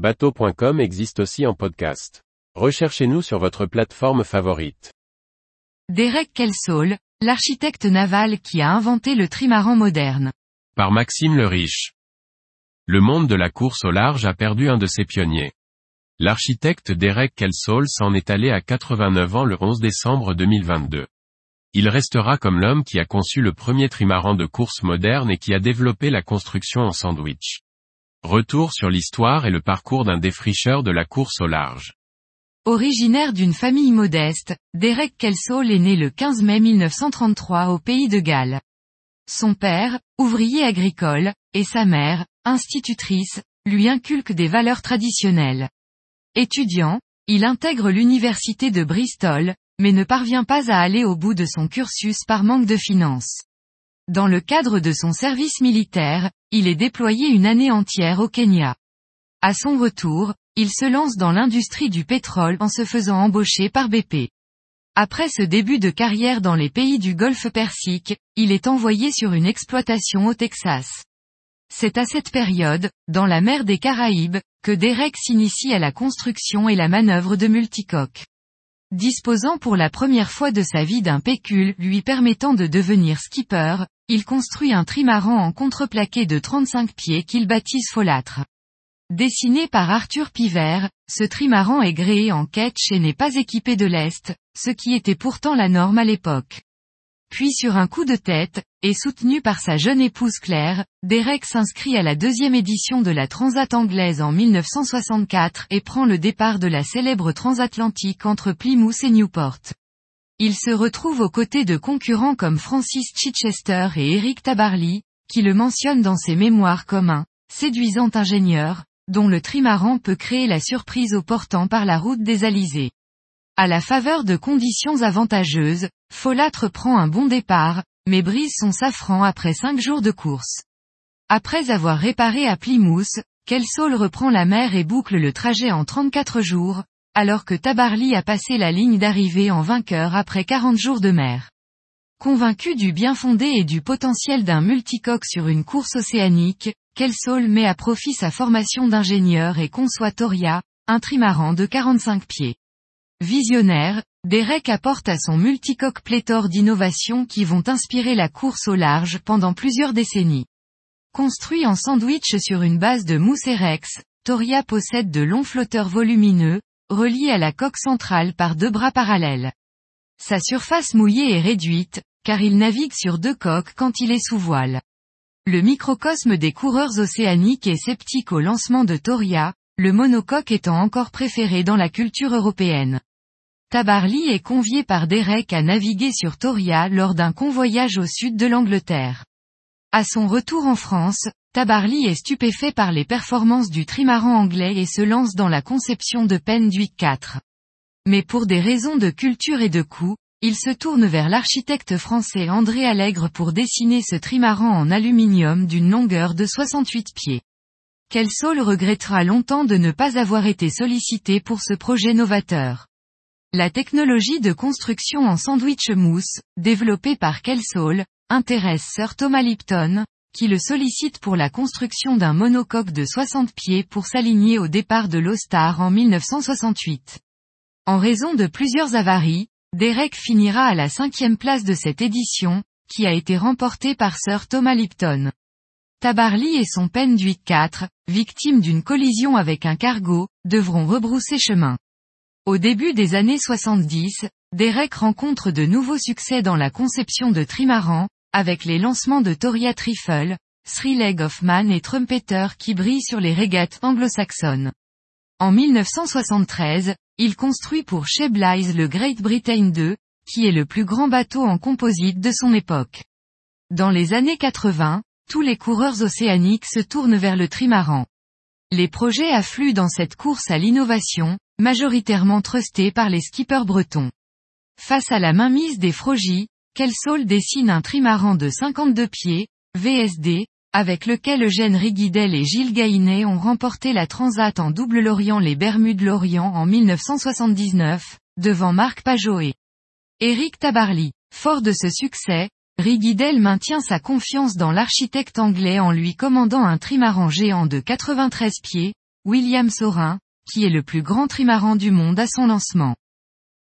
Bateau.com existe aussi en podcast. Recherchez-nous sur votre plateforme favorite. Derek Kelsall, l'architecte naval qui a inventé le trimaran moderne. Par Maxime le Riche. Le monde de la course au large a perdu un de ses pionniers. L'architecte Derek Kelsall s'en est allé à 89 ans le 11 décembre 2022. Il restera comme l'homme qui a conçu le premier trimaran de course moderne et qui a développé la construction en sandwich. Retour sur l'histoire et le parcours d'un défricheur de la course au large. Originaire d'une famille modeste, Derek Kelsall est né le 15 mai 1933 au pays de Galles. Son père, ouvrier agricole, et sa mère, institutrice, lui inculquent des valeurs traditionnelles. Étudiant, il intègre l'université de Bristol, mais ne parvient pas à aller au bout de son cursus par manque de finances. Dans le cadre de son service militaire, il est déployé une année entière au Kenya. À son retour, il se lance dans l'industrie du pétrole en se faisant embaucher par BP. Après ce début de carrière dans les pays du Golfe Persique, il est envoyé sur une exploitation au Texas. C'est à cette période, dans la mer des Caraïbes, que Derek s'initie à la construction et la manœuvre de multicoques. Disposant pour la première fois de sa vie d'un pécule lui permettant de devenir skipper, il construit un trimaran en contreplaqué de 35 pieds qu'il baptise folâtre. Dessiné par Arthur Pivert, ce trimaran est gréé en ketch et n'est pas équipé de lest, ce qui était pourtant la norme à l'époque. Puis sur un coup de tête, et soutenu par sa jeune épouse Claire, Derek s'inscrit à la deuxième édition de la Transat anglaise en 1964 et prend le départ de la célèbre transatlantique entre Plymouth et Newport. Il se retrouve aux côtés de concurrents comme Francis Chichester et Eric Tabarly, qui le mentionnent dans ses mémoires comme un séduisant ingénieur, dont le trimaran peut créer la surprise au portant par la route des Alizés. À la faveur de conditions avantageuses, Folâtre prend un bon départ, mais brise son safran après cinq jours de course. Après avoir réparé à Plymouth, Kelsall reprend la mer et boucle le trajet en 34 jours, alors que Tabarly a passé la ligne d'arrivée en vainqueur après 40 jours de mer. Convaincu du bien fondé et du potentiel d'un multicoque sur une course océanique, Kelsall met à profit sa formation d'ingénieur et conçoit Toria, un trimaran de 45 pieds. Visionnaire, Derek apporte à son multicoque pléthore d'innovations qui vont inspirer la course au large pendant plusieurs décennies. Construit en sandwich sur une base de mousse Rex, Toria possède de longs flotteurs volumineux, reliés à la coque centrale par deux bras parallèles. Sa surface mouillée est réduite, car il navigue sur deux coques quand il est sous voile. Le microcosme des coureurs océaniques est sceptique au lancement de Toria, le monocoque étant encore préféré dans la culture européenne. Tabarly est convié par Derek à naviguer sur Toria lors d'un convoyage au sud de l'Angleterre. À son retour en France, Tabarly est stupéfait par les performances du trimaran anglais et se lance dans la conception de Penduic 4. Mais pour des raisons de culture et de coût, il se tourne vers l'architecte français André Allègre pour dessiner ce trimaran en aluminium d'une longueur de 68 pieds. Kelsall regrettera longtemps de ne pas avoir été sollicité pour ce projet novateur. La technologie de construction en sandwich mousse, développée par Kelsall, intéresse Sir Thomas Lipton, qui le sollicite pour la construction d'un monocoque de 60 pieds pour s'aligner au départ de l'Ostar en 1968. En raison de plusieurs avaries, Derek finira à la cinquième place de cette édition, qui a été remportée par Sir Thomas Lipton. Tabarly et son Penduic 4, victimes d'une collision avec un cargo, devront rebrousser chemin. Au début des années 70, Derek rencontre de nouveaux succès dans la conception de trimaran, avec les lancements de Toria Trifle, Three Leg of Man et Trumpeter qui brillent sur les régates anglo-saxonnes. En 1973, il construit pour Sheblize le Great Britain 2, qui est le plus grand bateau en composite de son époque. Dans les années 80, tous les coureurs océaniques se tournent vers le trimaran. Les projets affluent dans cette course à l'innovation, majoritairement trusté par les skippers bretons. Face à la mainmise des Frogies, Kelsall dessine un trimaran de 52 pieds, VSD, avec lequel Eugène Riguidel et Gilles Gainet ont remporté la Transat en double Lorient les Bermudes-Lorient en 1979, devant Marc Pajot et Éric Tabarly. Fort de ce succès, Riguidel maintient sa confiance dans l'architecte anglais en lui commandant un trimaran géant de 93 pieds, William Saurin, qui est le plus grand trimaran du monde à son lancement.